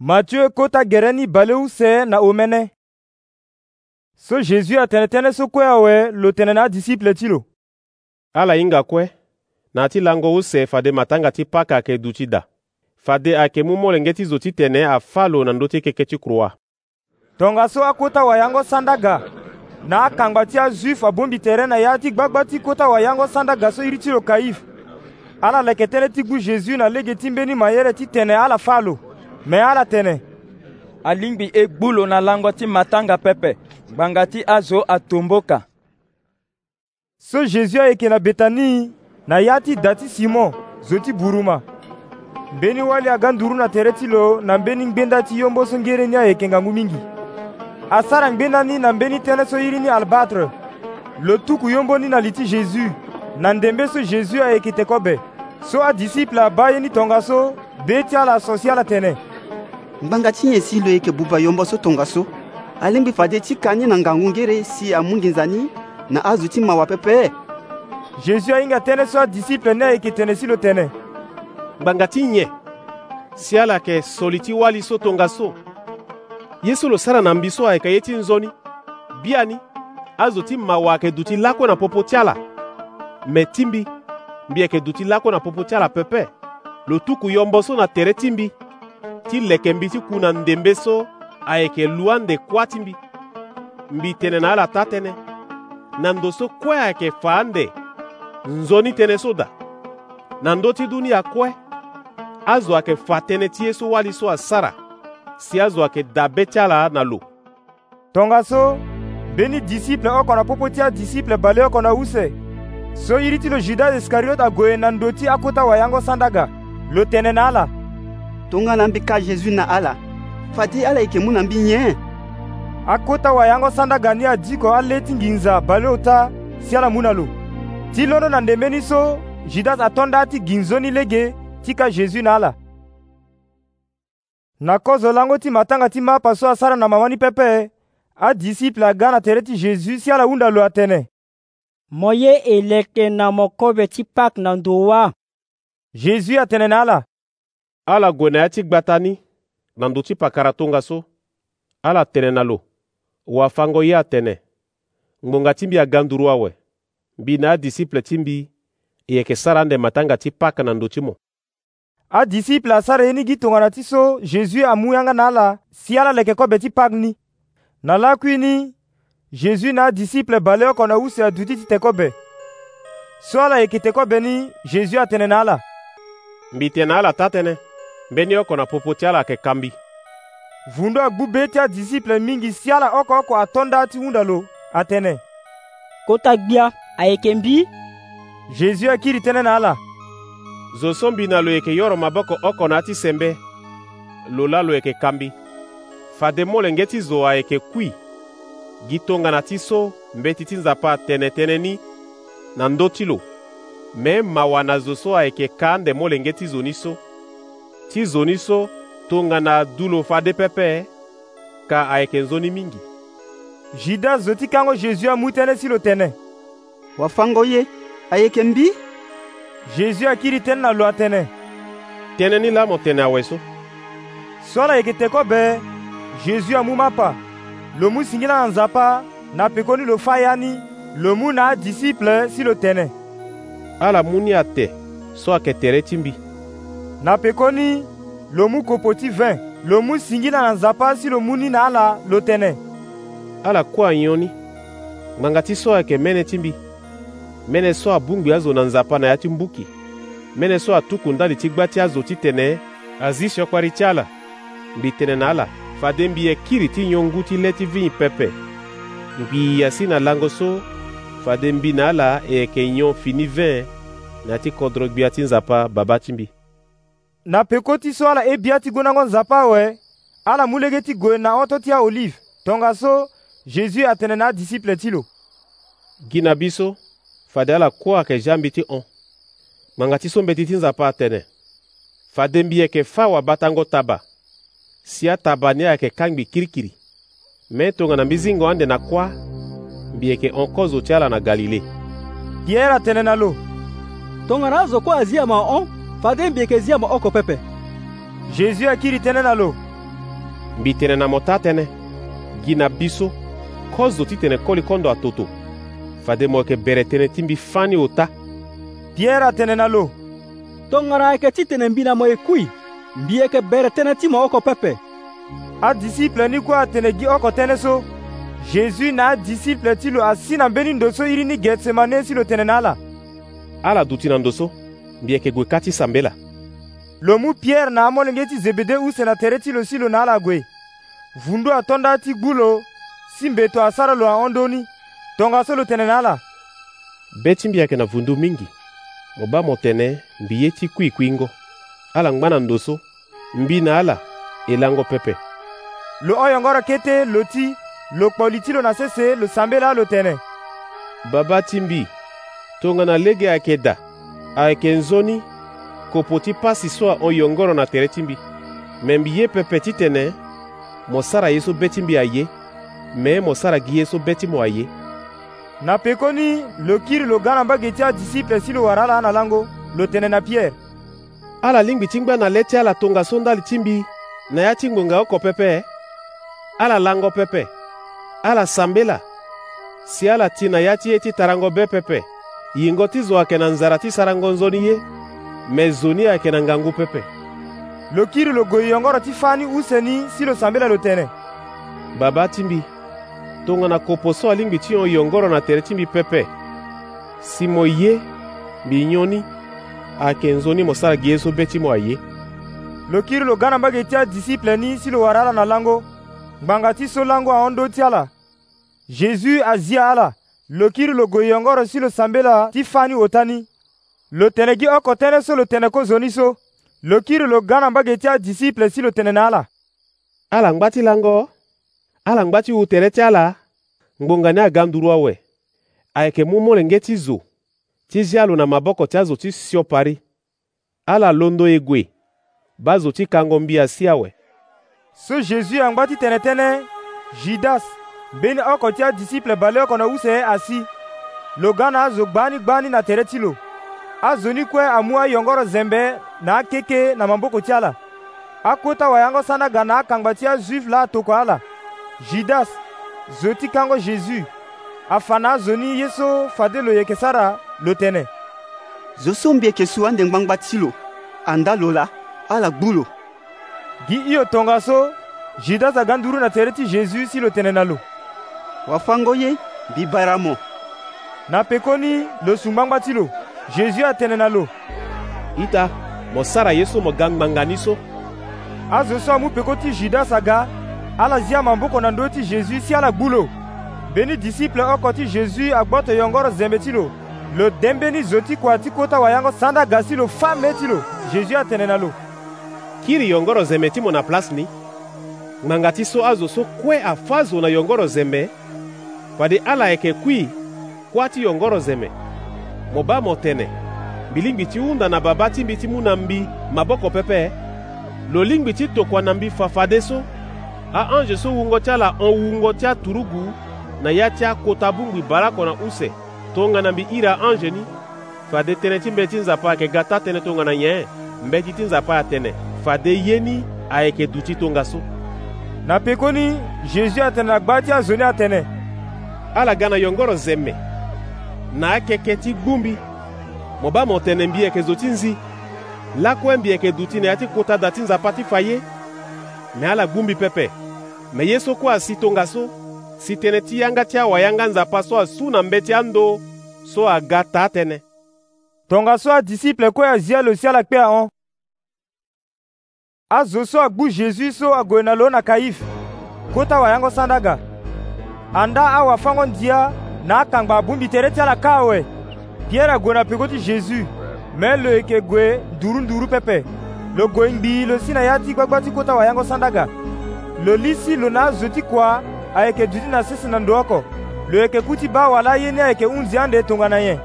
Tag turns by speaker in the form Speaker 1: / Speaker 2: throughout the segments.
Speaker 1: Matthieu kota gɛrɛ ni balewu sɛ na o mɛnɛ so jésus atɛnɛtɛnɛ sokue awe lo tene na disiple ti lo
Speaker 2: ala hinga kue na ti lango use fade matanga ti paka ayeke duti da fade ayeke mu molenge ti zo titene afâ lo na ndö ti keke ti kuruwa
Speaker 1: tongaso akota wayango sandaga na akangba ti azuife abongbi tere na ya ti gbagba ti kota wayango sandaga so iri ti lo kaïfe ala yeke tënë ti gu jésus na lege ti mbeni mayere titene ala fâ lo me ala
Speaker 2: tënë alingbi e gbu lo na lango ti matanga pepe ngbanga ti azo atomboka
Speaker 1: so jésus ayeke na betani na ya ti da ti simon zo ti buruma mbeni wali aga nduru na tere ti lo na mbeni ngbenda ti yombo so ngere ni ayeke ngangu mingi asara ngbenda ni na mbeni tënë so iri ni albatre lo tuku yombo ni na li ti jésus na ndembe so jésus ayeke teko be so adisiple abâ ye ni tongaso be ti ala so si ala tene
Speaker 3: ngbanga ti nyen si lo yeke buba yombo so tongaso alingbi fade ti ka ni na ngangu ngere si amungi nzani na azo ti mawa pepe
Speaker 1: jésus ahinga tënë so adisiple ni ayeke tene si lo tene
Speaker 2: ngbanga ti nyen si ala yeke soli ti wali so tongaso ye so lo sara na mbi so ayeke ye ti nzoni bi ani azo ti mawa ayeke duti lakue na popo ti ala me ti mbi mbi ayeke duti lakue na popo ti ala pepe lo tuku yombo so na tere ti mbi ti leke mbi ti ku na ndembe so ayeke lwa ndekua ti mbi mbi tene na ala ta tënë na ndo so kue ayeke faa ande nzoni tënë so da na ndö ti dunia kue azo ayeke fa tënë ti ye so wali so asara si azo ayeke dabe ti ala na lo
Speaker 1: tongaso mbeni disiple oko na popo ti adisiple bale oko na use so iri ti lo judas iskariot ague na ndö ti akota wayango sandaga lo tene na ala
Speaker 3: tonga na mbi ka jésus na ala fa ti ala e yeke mû na mbi nyen
Speaker 1: akota wayango sandaga ni adiko ale ti nginza baleo ta si ala mû na lo ti londo na ndembeni so judasi atonda ti ginzoni lege ti ka jésus na ala na kozo lango ti matanga ti mapa so asara na mama ni pepe adisiple aga na tere ti jésus si ala hunda
Speaker 4: lo atene mo ye e yeke na mo kobe ti pâke na ndo wa
Speaker 1: jésus atene na ala ala
Speaker 2: gwenea ti gbatani na ndu ti pakara tongaso ala tene na lo wafango ye atene ngbonga ti mbi aga nduru awe mbi na
Speaker 1: adisiple
Speaker 2: ti mbi e yeke sara ande matanga ti pâke na ndö ti mo
Speaker 1: adisiple asara ye ni gi tongana ti so jésus amu yanga na ala si ala yeke kobe ti pâke ni na lakui ni jésus na adisiple bale oko na use aduti ti tekobe so ala yeke tekobe ni jésus atene na ala
Speaker 2: mbi tene na ala ta tënë mbeni oko na popo ti ala yeke kambi
Speaker 1: vundu agbu be ti adisiple mingi si ala oko oko atonda ti hunda lo atënë
Speaker 3: kota gbia ayeke mbi
Speaker 1: jésus akiri tënë na ala
Speaker 2: zo so mbi na lo yeke yoro maboko oko na ya ti sembe lo la lo yeke kambi fade molenge ti zo ayeke kui gi tongana ti so mbeti ti nzapa atene tënë ni na ndö ti lo me mawa na zo so ayeke kaa ande molenge ti zo ni so ti zoni so tongana dulo fade pepe ka ayeke nzoni mingi
Speaker 1: juda zo ti kango jésus amû tënë si lo tene
Speaker 3: wafango ye ayeke mbi jésus
Speaker 1: akiri tënë na
Speaker 2: lo atene tënë ni la mo tene aweso
Speaker 1: so na yeke teko be jésus amû mapa lo mû singi na nzapa na pekoni lo fâ ya ni lo mû na adisiple si lo tene ala
Speaker 2: mû ni ate so ayeke tere ti mbi
Speaker 1: na pekoni lo mu kopoti 20 lo mu singina na nzapa si lo mu ni na ala lo tënë
Speaker 2: ala kuâ nyoni ngbanga ti so ayeke mene ti mbi mene so abungbi azo na nzapa na ya ti mbuki mene so atuku ndali ti gba ti azo titene azi siokpari ti ala mbi tene na ala fade mbi e kiri ti nyongu ti le ti vini pepe mbi ya si na lango
Speaker 1: so
Speaker 2: fade mbi
Speaker 1: na ala
Speaker 2: e yeke nyon fini 20 na ya ti kodro gbia ti nzapa babâ ti mbi
Speaker 1: na peko ti so ala e bia ti gue na ngo nzapa awe ala mu lege ti gue na hondö ti aolive tongaso jésus atene na adisiple ti lo gi na biso
Speaker 2: fade ala kuâ yeke zambi ti hon manga ti so mbeti ti nzapa atene fade mbi yeke fâ wabatango taba si ataba ni ayeke kangbi kirikiri mê tongana mbi zingo ande na kuâ mbi yeke hon kozo ti
Speaker 1: ala
Speaker 2: na galile
Speaker 1: gi ye la tene na lo
Speaker 3: tongana azo kue azia ma hon fade mbi ekezia mo oko pepe
Speaker 1: jésus akiri tënë
Speaker 2: na
Speaker 1: lo
Speaker 2: mbi tene na mo ta tënë gi na biso kozo ti tene koli kondo atoto fade mo yeke bere tënë ti mbi fani ota
Speaker 1: pierre atene na lo
Speaker 3: tongana yeke ti tene mbi na mo e
Speaker 1: kui
Speaker 3: mbi yeke bere tënë ti mo oko pepe
Speaker 1: adisiple ni kuâ atene gi oko tënë so jésus na adisiple ti lo asi na mbeni ndo so iri ni getsemane si lo tene na ala ala
Speaker 2: duti na ndo so mbiye yeke gue kâ ti sambe la
Speaker 1: lo mû pierre
Speaker 2: na
Speaker 1: amolenge ti zebede use na tere ti lo si lo na ala gue vundu atonda ti gbu lo si mbeto asara lo ahondöni tongaso lo tene na ala
Speaker 2: be ti mbi yeke na vundu mingi mo ba mo tene mbi ye ti kuikuingo ala ngba na ndo so mbi na ala e lango pepe
Speaker 1: lo hongongoro kete lo ti lo kpoli ti lo na sese lo sambe la lo tene
Speaker 2: babâ ti mbi tongana lege ayeke da ayeke nzoni koko ti pasi so oyongoro na tere ti mbi me mbi ye pepe titene mo sara ye so be ti mbi aye me mo sara gi ye so be ti mo aye
Speaker 1: na pekoni lo kiri lo ga na mbage ti adisiple si lo wara ala na lango lo tene na pierre
Speaker 2: ala lingbi ti ngbâ na le ti ala tongaso ndali ti mbi na ya ti ngbonga oko pepe ala lango pepe ala sambela si ala ti na ya ti ye ti tarango be pepe yingo ti zo ayeke na nzara ti sarango nzoni ye me zoni ayeke na ngangu pepe
Speaker 1: lo kiri lo goi yongoro ti fâ ni use ni si lo sambe la lo tene
Speaker 2: babâ ti mbi tongana kopo so alingbi ti hon yongoro na tere ti mbi pepe si mo ye mbi nyon ni ayeke nzoni mo sara gi ye so be ti mo aye
Speaker 1: lo kiri lo ga na mbage ti adisiple ni si lo wara ala na lango ngbanga ti so lango ahon ndö ti ala jésus azia ala lo kiri lo gue yongoro si lo sambe la ti fani otani lo tene gi oko tënë so lo tene kozoni so lo kiri lo ga na mbage ti adisiple si lo tene na ala
Speaker 2: ala ngba ti lango ala ngba ti utere ti ala ngbonga ni aga nduru awe ayeke mu molenge ti zo ti zia lo na maboko ti azo ti sio pari ala londo e gue ba zo ti kango mbia si awe so
Speaker 1: jésus angba ti tene tënë judas mbeni ɔkɔtia disiple balewo kɔnɔ wuse asi lo gana azo gbanigbani na tere ti lo azo ni kue amu ayɔngɔrɔ zɛnbɛ na akeke na maboko ti ala akota wayango sanaga na akangba ti azuive la atoko ala judas zo ti kango jésus afa na azo ni ye so fade lo yeke sara lo tene
Speaker 3: zo so mbieke so andengbangba ti lo anda lo la ala gbu lo
Speaker 1: gi hio tongaso judas aga nduru na tere ti jésus si lo tene na lo
Speaker 3: wafango ye mbibara mo
Speaker 1: na pekoni lo sungba-ngba ti lo jésus atene na lo ita
Speaker 2: mo sara ye so mo ga ngbanga ni so
Speaker 1: azo so amû peko ti judas aga ala zia maboko na ndö ti jésus si ala gbu lo mbeni disiple oko ti jésus agboto yongoro zembe ti lo lo dembeni zo ti kua ti kota wayango sanda ga si lo fâ mê ti lo jésus atene na lo kiri
Speaker 2: yongoro zembe ti mo na place ni ngbanga ti so azo so kue afâ zo na yongoro
Speaker 1: zembe
Speaker 2: Fadi ala yake kwi kwati yongoro zeme moba motene mbilingbi ti hunda na baba ti mbi ti mu na mbi maboko pepe lo lingbi ti tokua na mbi fafade so aange so wungo ti ala hon wungo ti aturugu na ya ti akota abungbi balako na use tongana mbi ira ange ni fade tënë ti mbe ti nzapa ayeke ga ta tënë tongana nyen mbe ti ti nzapa atene fade ye ni ayeke duti tongaso
Speaker 1: na pekoni jésus atene na gba ti azoni atene
Speaker 2: ala ga na yɔngɔrɔ zɛmɛ na akɛkɛ ti gbumbi mo ba mo tene mbi yeke zo ti nzi lakue mbi yeke duti na ya ti kota da ti nzapa ti fa ye me ala gbumbi pepe me ye so kue asi tongaso si tënë ti yanga ti awayanga nzapa so asu na mbe ti ando so aga taa tënë
Speaker 1: tongaso adisiple kue azia lo si ala kpe ahon azo so agbu jésus so ague na lo na kaife kota wayango sandaga anda awafango ndia nakangba abungbi tere ti ala kâ awe pierre ague na peko ti jésus me lo yeke gue ndurunduru pepe lo gue ngbii lo si na ya ti gbagba ti kota wayango sandaga lo li si lo na azo ti kua ayeke duti na sese na ndo oko lo yeke ku ti ba awala ye ni ayeke hunzi ande e tongana nyen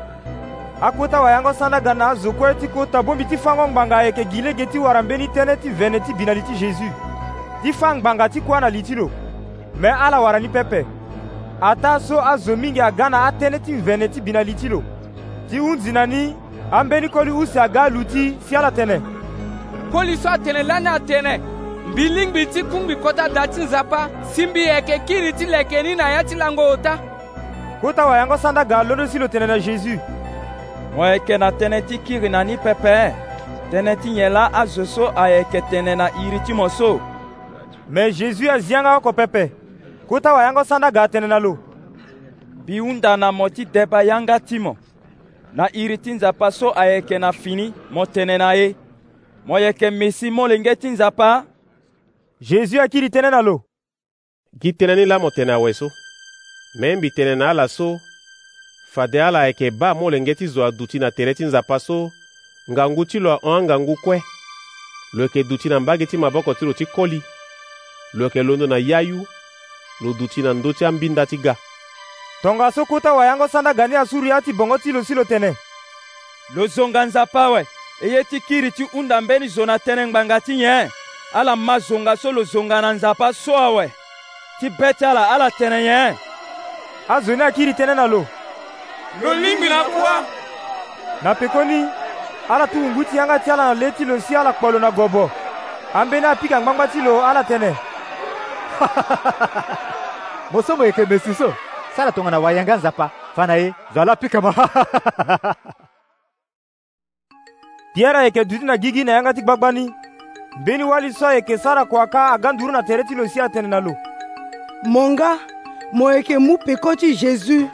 Speaker 1: akota wayango sandaga na azo kue ti kota bongbi ti fango ngbanga ayeke gi lege ti wara mbeni tënë ti vene ti bi na li ti jésus ti fangbanga ti kua na li ti lo me ala wara ni pepe ata so azo mingi aga na atënë ti mvene ti bina li ti lo ti hunzi na ni ambeni koli use aga lu ti Fiala Tene.
Speaker 5: koli so atene lani atene mbi lingbi ti kungbi kota da ti nzapa si mbi yeke kiri ti leke ni na ya ti lango ota
Speaker 1: kota wayango sanda ga londo si lo tene na jésus
Speaker 6: mo yeke na tënë ti kiri na ni pepe tënë ti nyen la azo so ayeke tene na
Speaker 1: iri ti mo so me jésus azianga oko pepe kutawa yango sanda ga atene
Speaker 6: na lu mbi hunda na mo ti deba yanga ti mo na iri ti nzapa so ayeke na fini mo tene na ye mo yeke mesi molenge ti nzapa
Speaker 1: jésus akiri tënë na lo
Speaker 2: gi tënë ni la mo tene awe so me mbi tene na ala so fade ala ayeke ba molenge ti zo aduti na tere ti nzapa so ngangu ti lo ahangangu kue lo yeke duti na mbage ti maboko ti lo ti koli lo yeke londo na ya yu lo duti na ndö ti ambinda ti ga tongaso
Speaker 1: kota wayango sanda ga ni asuri ti bongo ti lo si lo tene lo
Speaker 7: zonga nzapa awe e ye ti kiri ti hunda mbeni zo na tënë ngbanga ti nyen ala ma zonga so lo zonga na nzapa so awe ti be ti ala ala tene nyen azo ni akiri tënë na
Speaker 1: lo lo lingbi na kuâ na pekoni ala ti hungu ti yanga ti ala na le ti lo si ala kpo lo na gobo ambeni apika ngbangba ti lo ala tene
Speaker 8: moso moyekeme siso
Speaker 9: sala tongana wayanga nzapa fana ye zala pikama piɛrɛ
Speaker 1: yeke duti na gigi na yanga ti gbagba ni mbeni wali so ayeke sara kuaka aga nduru na tere ti lo si atene na lo
Speaker 10: monga mo yeke mu peko ti jésus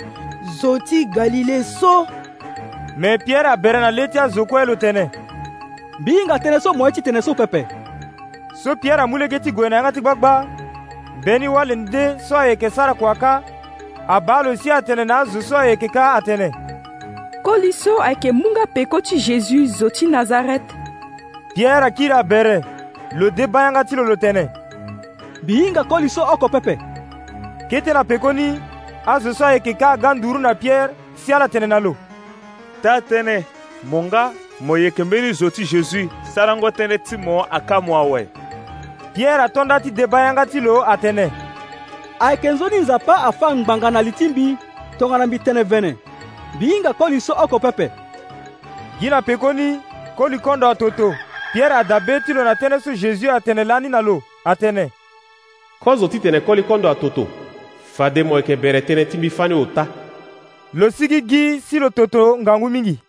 Speaker 10: zo ti galile so
Speaker 1: me piɛrɛ abere na le ti azoko ye lo tene
Speaker 3: mbi hinga tënë so mo ye ti tene so pepe so piɛrɛ
Speaker 10: amu lege ti
Speaker 1: gue na yanga ti gbagba beni walin de so yeke sara kua ka abâ si atene na azo so ayeke ka atene
Speaker 11: koli so ayeke munga peko ti jésus zo ti nazaret
Speaker 1: pierre akiri abere lo dé bayanga ti lo lo tene
Speaker 3: mbi
Speaker 1: hinga
Speaker 3: koli so oko pepe
Speaker 1: kete na peko ni azo so ayeke ka aga nduru na pierre si ala
Speaker 2: tene
Speaker 1: na lo
Speaker 2: ta tënë mo nga mo yeke mbeni zo ti jésus sarango tënë ti mo aka mo awe
Speaker 1: pierre atondati deba yanga ti lo atene
Speaker 3: ayeke nzoni nzapa afâ ngbanga na li ti mbi tongana mbi tënë vënë mbi hinga koli so oko pepe
Speaker 1: gi na pekoni koli kondo toto pierre adabe ti lo na tënë so jésus atene lani na lo atene
Speaker 2: konzo ti tene koli kondo atoto fade mo yeke bere tënë ti mbi fani ota
Speaker 1: lo sigi gi si lo toto ngangu mingi